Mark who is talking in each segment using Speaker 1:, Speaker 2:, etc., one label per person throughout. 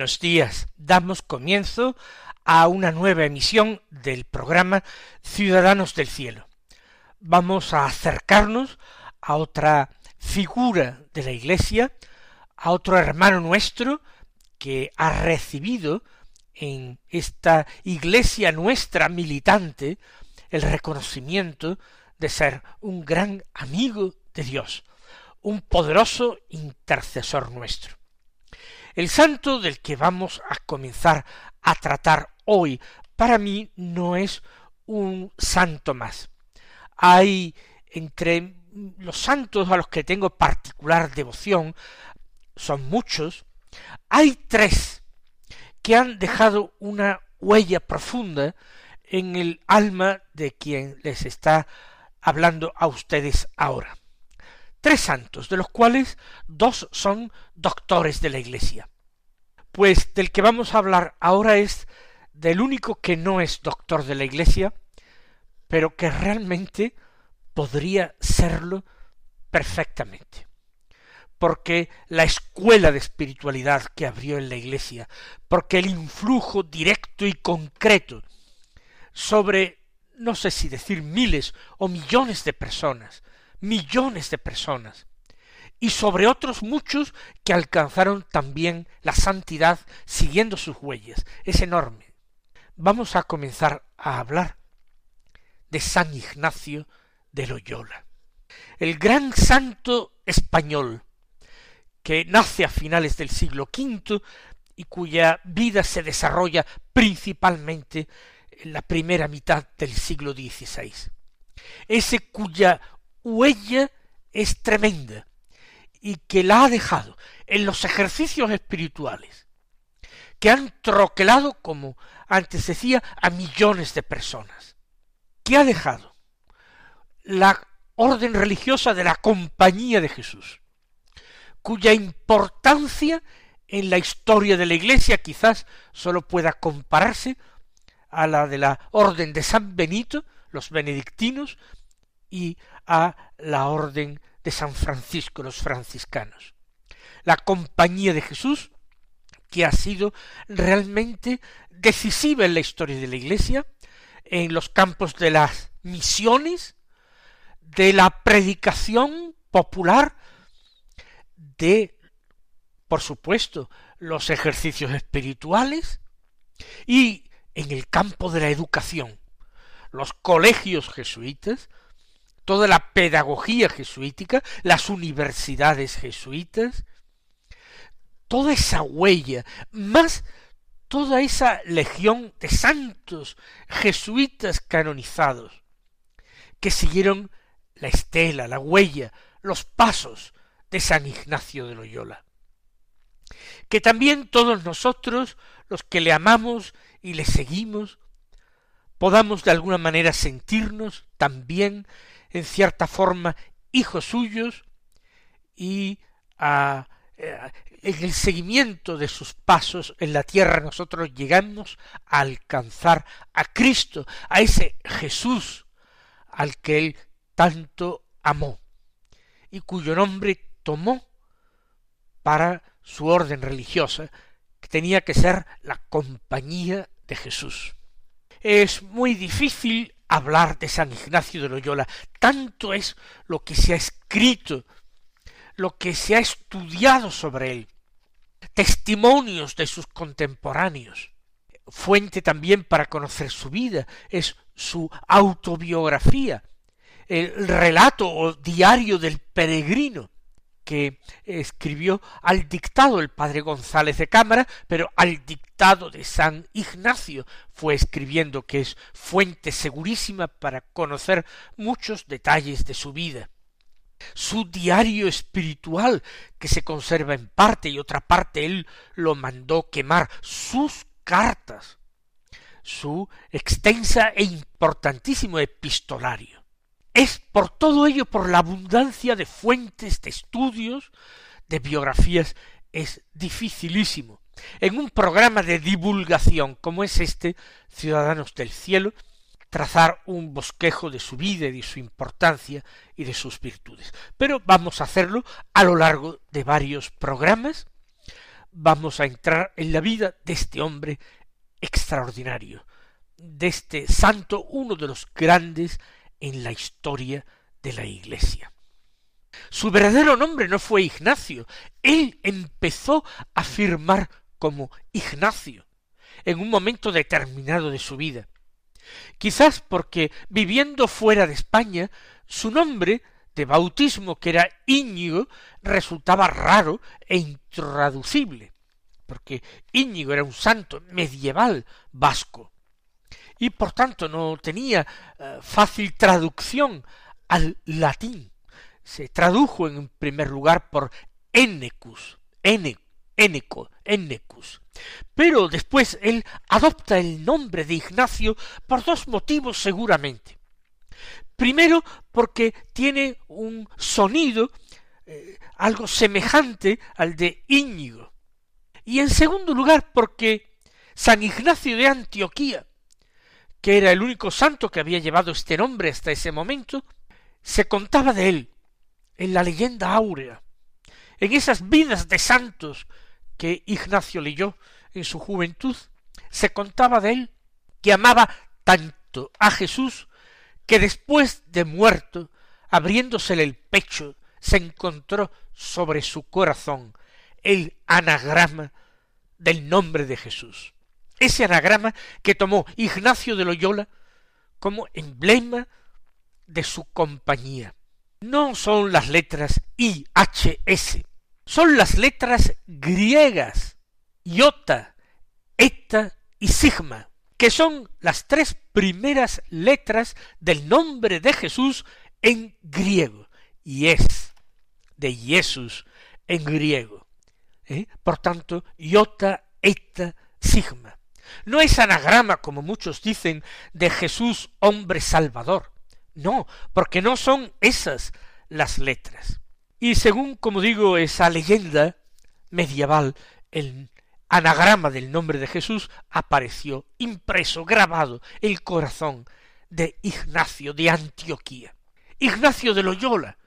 Speaker 1: Buenos días. Damos comienzo a una nueva emisión del programa Ciudadanos del Cielo. Vamos a acercarnos a otra figura de la Iglesia, a otro hermano nuestro que ha recibido en esta Iglesia nuestra militante el reconocimiento de ser un gran amigo de Dios, un poderoso intercesor nuestro. El santo del que vamos a comenzar a tratar hoy, para mí no es un santo más. Hay entre los santos a los que tengo particular devoción, son muchos, hay tres que han dejado una huella profunda en el alma de quien les está hablando a ustedes ahora tres santos, de los cuales dos son doctores de la Iglesia. Pues del que vamos a hablar ahora es del único que no es doctor de la Iglesia, pero que realmente podría serlo perfectamente. Porque la escuela de espiritualidad que abrió en la Iglesia, porque el influjo directo y concreto sobre, no sé si decir miles o millones de personas, millones de personas, y sobre otros muchos que alcanzaron también la santidad siguiendo sus huellas. Es enorme. Vamos a comenzar a hablar de San Ignacio de Loyola, el gran santo español, que nace a finales del siglo V y cuya vida se desarrolla principalmente en la primera mitad del siglo XVI. Ese cuya huella es tremenda y que la ha dejado en los ejercicios espirituales que han troquelado, como antes decía, a millones de personas, que ha dejado la orden religiosa de la compañía de Jesús, cuya importancia en la historia de la Iglesia quizás sólo pueda compararse a la de la orden de San Benito, los benedictinos, y a la orden de San Francisco, los franciscanos. La compañía de Jesús, que ha sido realmente decisiva en la historia de la Iglesia, en los campos de las misiones, de la predicación popular, de, por supuesto, los ejercicios espirituales, y en el campo de la educación, los colegios jesuitas, toda la pedagogía jesuítica, las universidades jesuitas, toda esa huella, más toda esa legión de santos jesuitas canonizados, que siguieron la estela, la huella, los pasos de San Ignacio de Loyola. Que también todos nosotros, los que le amamos y le seguimos, podamos de alguna manera sentirnos también en cierta forma hijos suyos y a, eh, en el seguimiento de sus pasos en la tierra nosotros llegamos a alcanzar a Cristo, a ese Jesús al que él tanto amó y cuyo nombre tomó para su orden religiosa, que tenía que ser la compañía de Jesús. Es muy difícil hablar de San Ignacio de Loyola. Tanto es lo que se ha escrito, lo que se ha estudiado sobre él, testimonios de sus contemporáneos. Fuente también para conocer su vida es su autobiografía, el relato o diario del peregrino, que escribió al dictado el padre González de Cámara, pero al dictado de San Ignacio fue escribiendo que es fuente segurísima para conocer muchos detalles de su vida. Su diario espiritual, que se conserva en parte y otra parte él lo mandó quemar, sus cartas, su extensa e importantísimo epistolario. Es por todo ello, por la abundancia de fuentes, de estudios, de biografías, es dificilísimo. En un programa de divulgación como es este, Ciudadanos del Cielo, trazar un bosquejo de su vida y de su importancia y de sus virtudes. Pero vamos a hacerlo a lo largo de varios programas. Vamos a entrar en la vida de este hombre extraordinario, de este santo, uno de los grandes en la historia de la Iglesia. Su verdadero nombre no fue Ignacio, él empezó a firmar como Ignacio en un momento determinado de su vida. Quizás porque viviendo fuera de España, su nombre de bautismo, que era Íñigo, resultaba raro e intraducible, porque Íñigo era un santo medieval vasco, y por tanto no tenía eh, fácil traducción al latín. Se tradujo en primer lugar por Enecus, Eneco, Enecus. Pero después él adopta el nombre de Ignacio por dos motivos seguramente. Primero, porque tiene un sonido eh, algo semejante al de Íñigo. Y en segundo lugar, porque San Ignacio de Antioquía que era el único santo que había llevado este nombre hasta ese momento, se contaba de él en la leyenda áurea, en esas vidas de santos que Ignacio leyó en su juventud, se contaba de él que amaba tanto a Jesús que después de muerto, abriéndosele el pecho, se encontró sobre su corazón el anagrama del nombre de Jesús ese anagrama que tomó Ignacio de Loyola como emblema de su compañía. No son las letras IHS, son las letras griegas, iota, eta y sigma, que son las tres primeras letras del nombre de Jesús en griego, y es de Jesús en griego. ¿eh? Por tanto, iota, eta, sigma. No es anagrama, como muchos dicen, de Jesús hombre salvador. No, porque no son esas las letras. Y según, como digo, esa leyenda medieval, el anagrama del nombre de Jesús apareció impreso, grabado, el corazón de Ignacio de Antioquía. Ignacio de Loyola.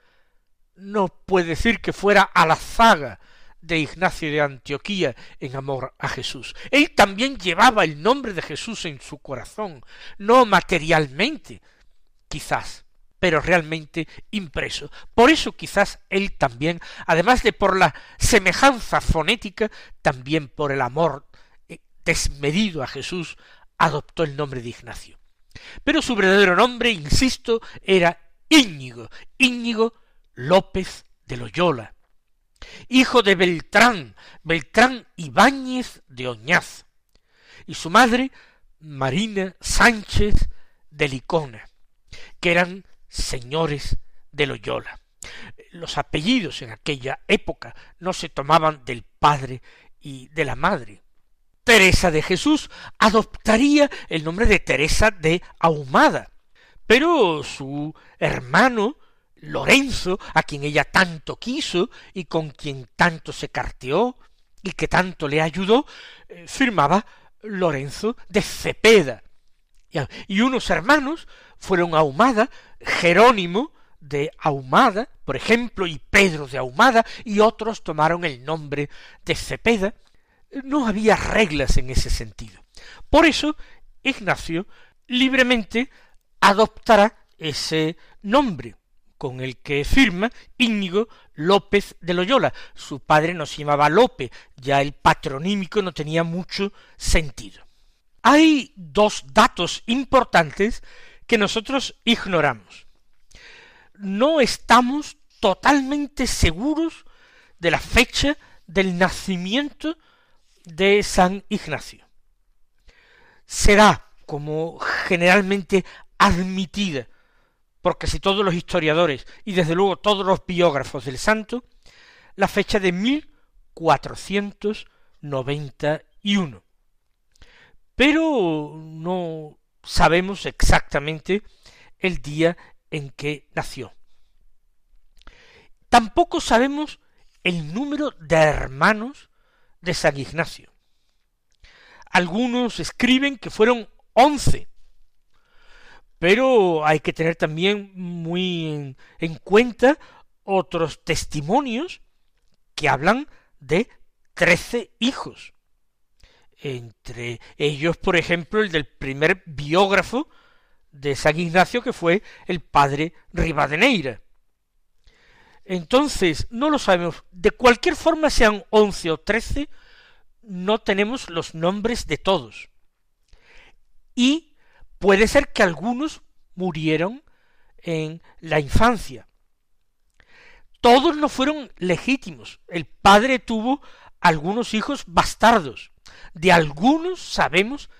Speaker 1: No puede decir que fuera a la zaga de Ignacio de Antioquía en amor a Jesús. Él también llevaba el nombre de Jesús en su corazón, no materialmente, quizás, pero realmente impreso. Por eso quizás él también, además de por la semejanza fonética, también por el amor eh, desmedido a Jesús, adoptó el nombre de Ignacio. Pero su verdadero nombre, insisto, era Íñigo, Íñigo López de Loyola, hijo de Beltrán, Beltrán Ibáñez de Oñaz, y su madre Marina Sánchez de Licona, que eran señores de Loyola. Los apellidos en aquella época no se tomaban del padre y de la madre. Teresa de Jesús adoptaría el nombre de Teresa de Ahumada, pero su hermano Lorenzo, a quien ella tanto quiso y con quien tanto se carteó y que tanto le ayudó, eh, firmaba Lorenzo de Cepeda. Y unos hermanos fueron Ahumada, Jerónimo de Ahumada, por ejemplo, y Pedro de Ahumada, y otros tomaron el nombre de Cepeda. No había reglas en ese sentido. Por eso, Ignacio libremente adoptará ese nombre con el que firma Íñigo López de Loyola. Su padre no se llamaba Lope, ya el patronímico no tenía mucho sentido. Hay dos datos importantes que nosotros ignoramos. No estamos totalmente seguros de la fecha del nacimiento de San Ignacio. Será, como generalmente admitida por casi todos los historiadores y desde luego todos los biógrafos del santo, la fecha de 1491. Pero no sabemos exactamente el día en que nació. Tampoco sabemos el número de hermanos de San Ignacio. Algunos escriben que fueron once, pero hay que tener también muy en, en cuenta otros testimonios que hablan de trece hijos. Entre ellos, por ejemplo, el del primer biógrafo de San Ignacio, que fue el padre Rivadeneira. Entonces, no lo sabemos. De cualquier forma, sean once o trece, no tenemos los nombres de todos. Y puede ser que algunos murieron en la infancia. Todos no fueron legítimos. El padre tuvo algunos hijos bastardos. De algunos sabemos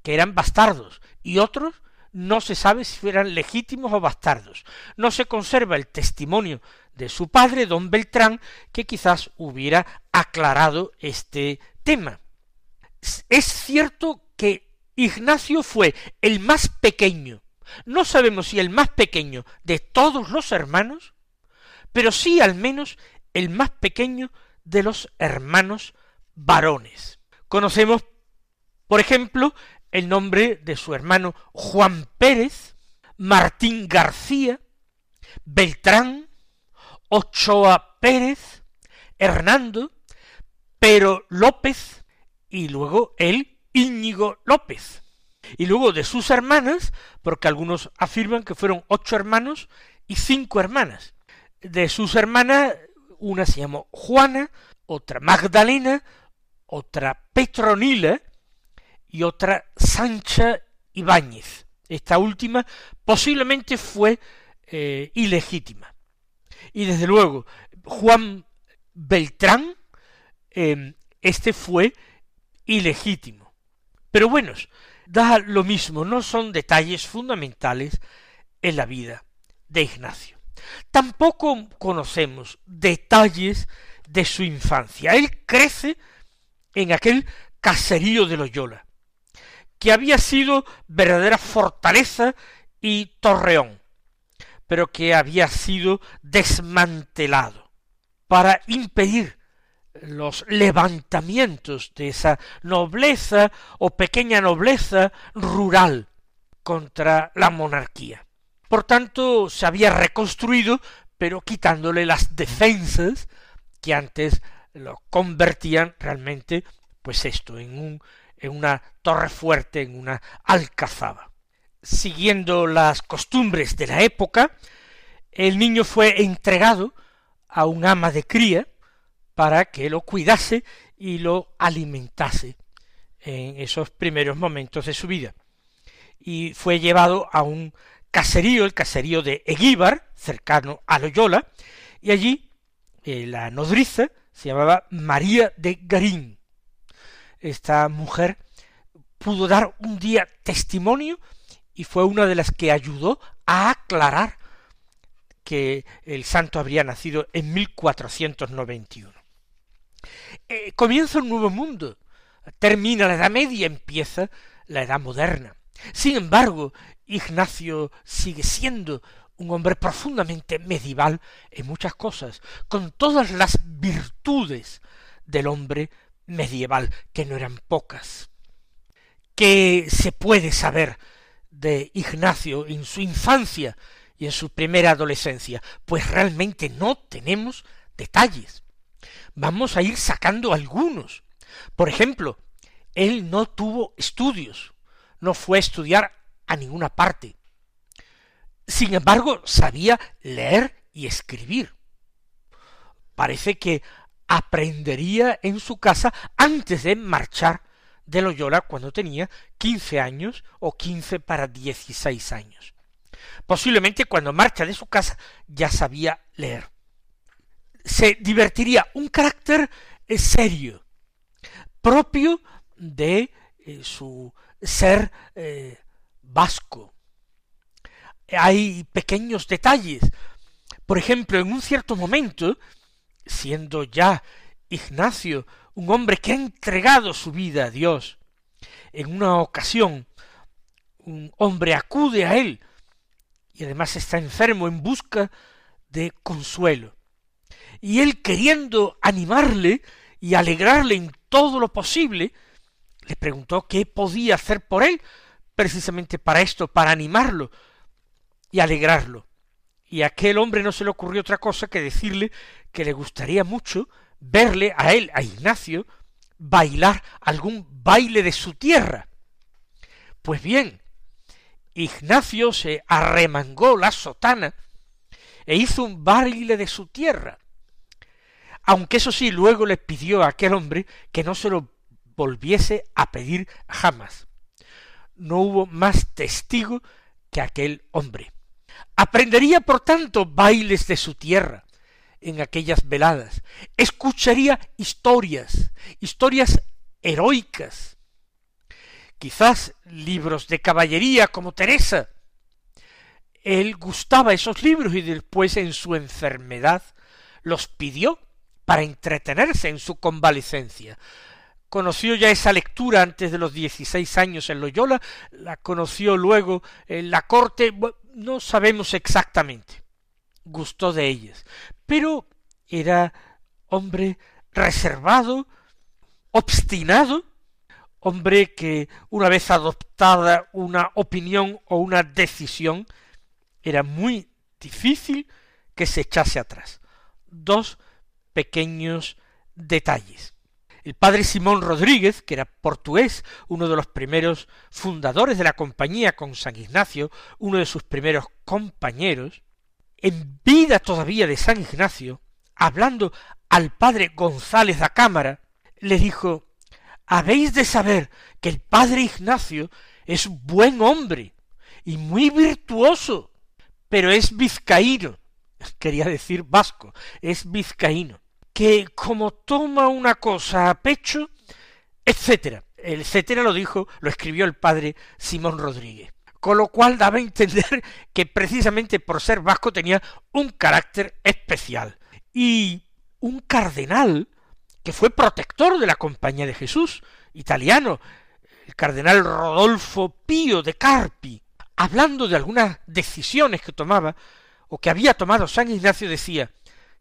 Speaker 1: que eran bastardos y otros no se sabe si eran legítimos o bastardos. No se conserva el testimonio de su padre, don Beltrán, que quizás hubiera aclarado este tema. Es cierto que Ignacio fue el más pequeño, no sabemos si el más pequeño de todos los hermanos, pero sí al menos el más pequeño de los hermanos varones. Conocemos, por ejemplo, el nombre de su hermano Juan Pérez, Martín García, Beltrán, Ochoa Pérez, Hernando, Pero López y luego él Íñigo López. Y luego de sus hermanas, porque algunos afirman que fueron ocho hermanos y cinco hermanas. De sus hermanas, una se llamó Juana, otra Magdalena, otra Petronila y otra Sancha Ibáñez. Esta última posiblemente fue eh, ilegítima. Y desde luego, Juan Beltrán, em, este fue ilegítimo. Pero bueno, da lo mismo, no son detalles fundamentales en la vida de Ignacio. Tampoco conocemos detalles de su infancia. Él crece en aquel caserío de Loyola, que había sido verdadera fortaleza y torreón pero que había sido desmantelado para impedir los levantamientos de esa nobleza o pequeña nobleza rural contra la monarquía. Por tanto, se había reconstruido, pero quitándole las defensas que antes lo convertían realmente, pues esto, en un en una torre fuerte, en una alcazaba siguiendo las costumbres de la época, el niño fue entregado a un ama de cría para que lo cuidase y lo alimentase en esos primeros momentos de su vida. Y fue llevado a un caserío, el caserío de Eguíbar, cercano a Loyola, y allí eh, la nodriza se llamaba María de Garín. Esta mujer pudo dar un día testimonio y fue una de las que ayudó a aclarar que el santo habría nacido en 1491. Eh, comienza un nuevo mundo, termina la Edad Media, empieza la Edad Moderna. Sin embargo, Ignacio sigue siendo un hombre profundamente medieval en muchas cosas, con todas las virtudes del hombre medieval, que no eran pocas. que se puede saber de Ignacio en su infancia y en su primera adolescencia? Pues realmente no tenemos detalles. Vamos a ir sacando algunos. Por ejemplo, él no tuvo estudios, no fue a estudiar a ninguna parte. Sin embargo, sabía leer y escribir. Parece que aprendería en su casa antes de marchar de Loyola cuando tenía quince años o quince para dieciséis años. Posiblemente cuando marcha de su casa ya sabía leer. Se divertiría, un carácter eh, serio, propio de eh, su ser eh, vasco. Hay pequeños detalles. Por ejemplo, en un cierto momento, siendo ya Ignacio un hombre que ha entregado su vida a Dios, en una ocasión un hombre acude a él y además está enfermo en busca de consuelo. Y él queriendo animarle y alegrarle en todo lo posible, le preguntó qué podía hacer por él, precisamente para esto, para animarlo y alegrarlo. Y a aquel hombre no se le ocurrió otra cosa que decirle que le gustaría mucho verle a él, a Ignacio, bailar algún baile de su tierra. Pues bien, Ignacio se arremangó la sotana e hizo un baile de su tierra. Aunque eso sí, luego le pidió a aquel hombre que no se lo volviese a pedir jamás. No hubo más testigo que aquel hombre. Aprendería, por tanto, bailes de su tierra en aquellas veladas. Escucharía historias, historias heroicas, quizás libros de caballería como Teresa. Él gustaba esos libros y después en su enfermedad los pidió para entretenerse en su convalecencia. Conoció ya esa lectura antes de los dieciséis años en Loyola, la conoció luego en la corte, no sabemos exactamente. Gustó de ellas, pero era hombre reservado, obstinado, hombre que una vez adoptada una opinión o una decisión, era muy difícil que se echase atrás. Dos pequeños detalles. El padre Simón Rodríguez, que era portugués, uno de los primeros fundadores de la compañía con San Ignacio, uno de sus primeros compañeros, en vida todavía de San Ignacio, hablando al padre González da Cámara, le dijo habéis de saber que el padre Ignacio es buen hombre y muy virtuoso, pero es vizcaíno, quería decir vasco, es vizcaíno, que como toma una cosa a pecho, etcétera. Etcétera lo dijo, lo escribió el padre Simón Rodríguez. Con lo cual daba a entender que precisamente por ser vasco tenía un carácter especial. Y un cardenal que fue protector de la Compañía de Jesús, italiano, el cardenal Rodolfo Pío de Carpi, hablando de algunas decisiones que tomaba o que había tomado San Ignacio, decía,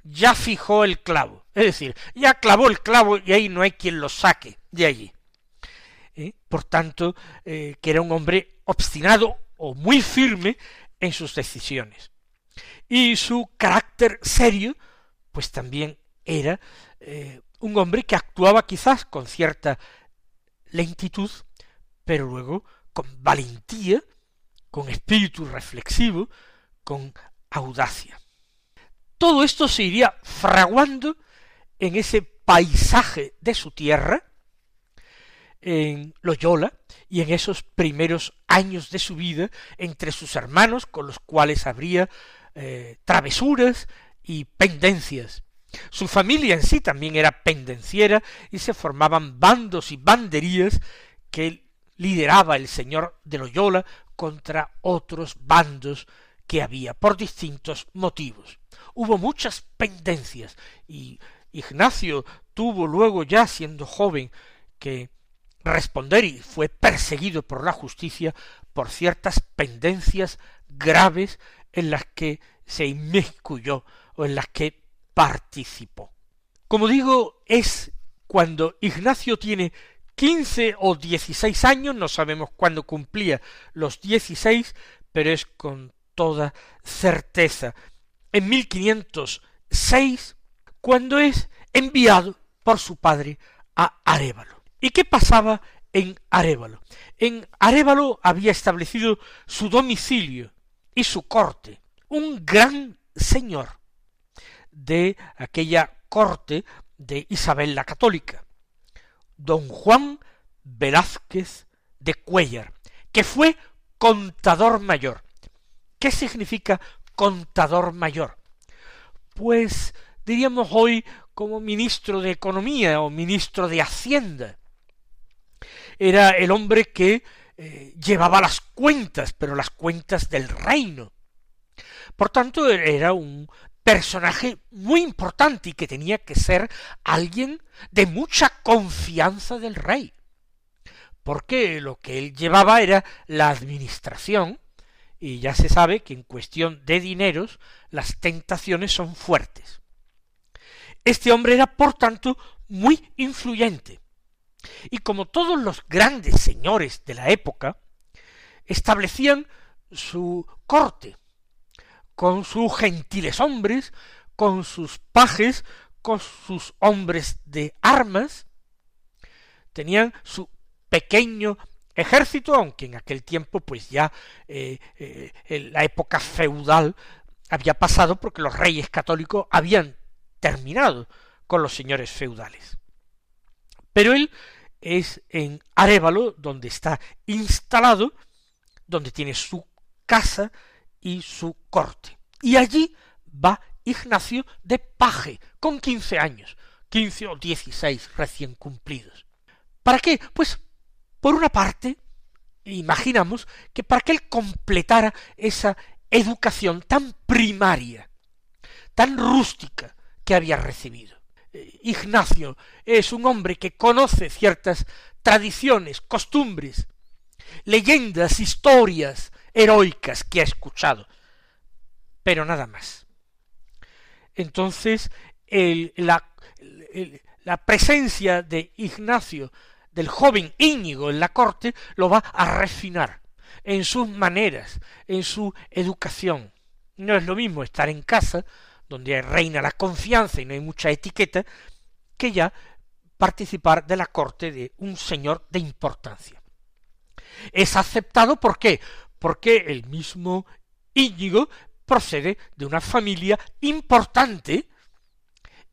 Speaker 1: ya fijó el clavo, es decir, ya clavó el clavo y ahí no hay quien lo saque de allí. ¿Eh? Por tanto, eh, que era un hombre obstinado o muy firme en sus decisiones. Y su carácter serio, pues también era eh, un hombre que actuaba quizás con cierta lentitud, pero luego con valentía, con espíritu reflexivo, con audacia. Todo esto se iría fraguando en ese paisaje de su tierra, en Loyola, y en esos primeros años de su vida entre sus hermanos, con los cuales habría eh, travesuras y pendencias, su familia en sí también era pendenciera y se formaban bandos y banderías que lideraba el señor de Loyola contra otros bandos que había por distintos motivos. Hubo muchas pendencias y Ignacio tuvo luego ya siendo joven que responder y fue perseguido por la justicia por ciertas pendencias graves en las que se inmiscuyó o en las que participó. Como digo, es cuando Ignacio tiene quince o dieciséis años, no sabemos cuándo cumplía los dieciséis, pero es con toda certeza en 1506 cuando es enviado por su padre a Arévalo. ¿Y qué pasaba en Arévalo? En Arévalo había establecido su domicilio y su corte, un gran señor, de aquella corte de Isabel la Católica, don Juan Velázquez de Cuellar, que fue contador mayor. ¿Qué significa contador mayor? Pues diríamos hoy como ministro de Economía o ministro de Hacienda. Era el hombre que eh, llevaba las cuentas, pero las cuentas del reino. Por tanto, era un personaje muy importante y que tenía que ser alguien de mucha confianza del rey. Porque lo que él llevaba era la administración, y ya se sabe que en cuestión de dineros las tentaciones son fuertes. Este hombre era, por tanto, muy influyente. Y como todos los grandes señores de la época, establecían su corte, con sus gentiles hombres, con sus pajes, con sus hombres de armas, tenían su pequeño ejército, aunque en aquel tiempo pues ya eh, eh, la época feudal había pasado porque los reyes católicos habían terminado con los señores feudales. Pero él es en Arévalo, donde está instalado, donde tiene su casa y su corte. Y allí va Ignacio de Paje, con quince años, quince o dieciséis recién cumplidos. ¿Para qué? Pues, por una parte, imaginamos que para que él completara esa educación tan primaria, tan rústica que había recibido. Eh, Ignacio es un hombre que conoce ciertas tradiciones, costumbres, leyendas, historias heroicas que ha escuchado, pero nada más. Entonces, la, la presencia de Ignacio, del joven Íñigo en la corte, lo va a refinar en sus maneras, en su educación. No es lo mismo estar en casa, donde reina la confianza y no hay mucha etiqueta, que ya participar de la corte de un señor de importancia. Es aceptado ¿por qué? Porque el mismo Íñigo procede de una familia importante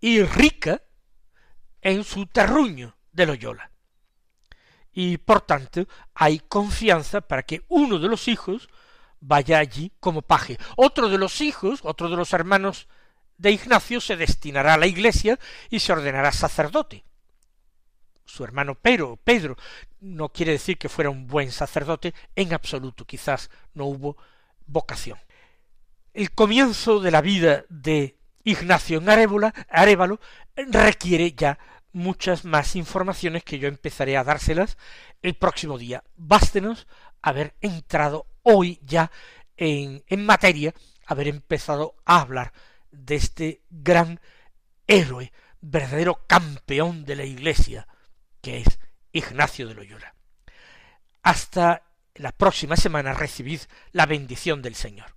Speaker 1: y rica en su terruño de Loyola. Y por tanto hay confianza para que uno de los hijos vaya allí como paje. Otro de los hijos, otro de los hermanos de Ignacio se destinará a la iglesia y se ordenará sacerdote. Su hermano Pedro, Pedro, no quiere decir que fuera un buen sacerdote, en absoluto, quizás no hubo vocación. El comienzo de la vida de Ignacio en Arevalo requiere ya muchas más informaciones que yo empezaré a dárselas el próximo día. Bástenos haber entrado hoy ya en, en materia, haber empezado a hablar de este gran héroe, verdadero campeón de la Iglesia, que es Ignacio de Loyola. Hasta la próxima semana recibid la bendición del Señor.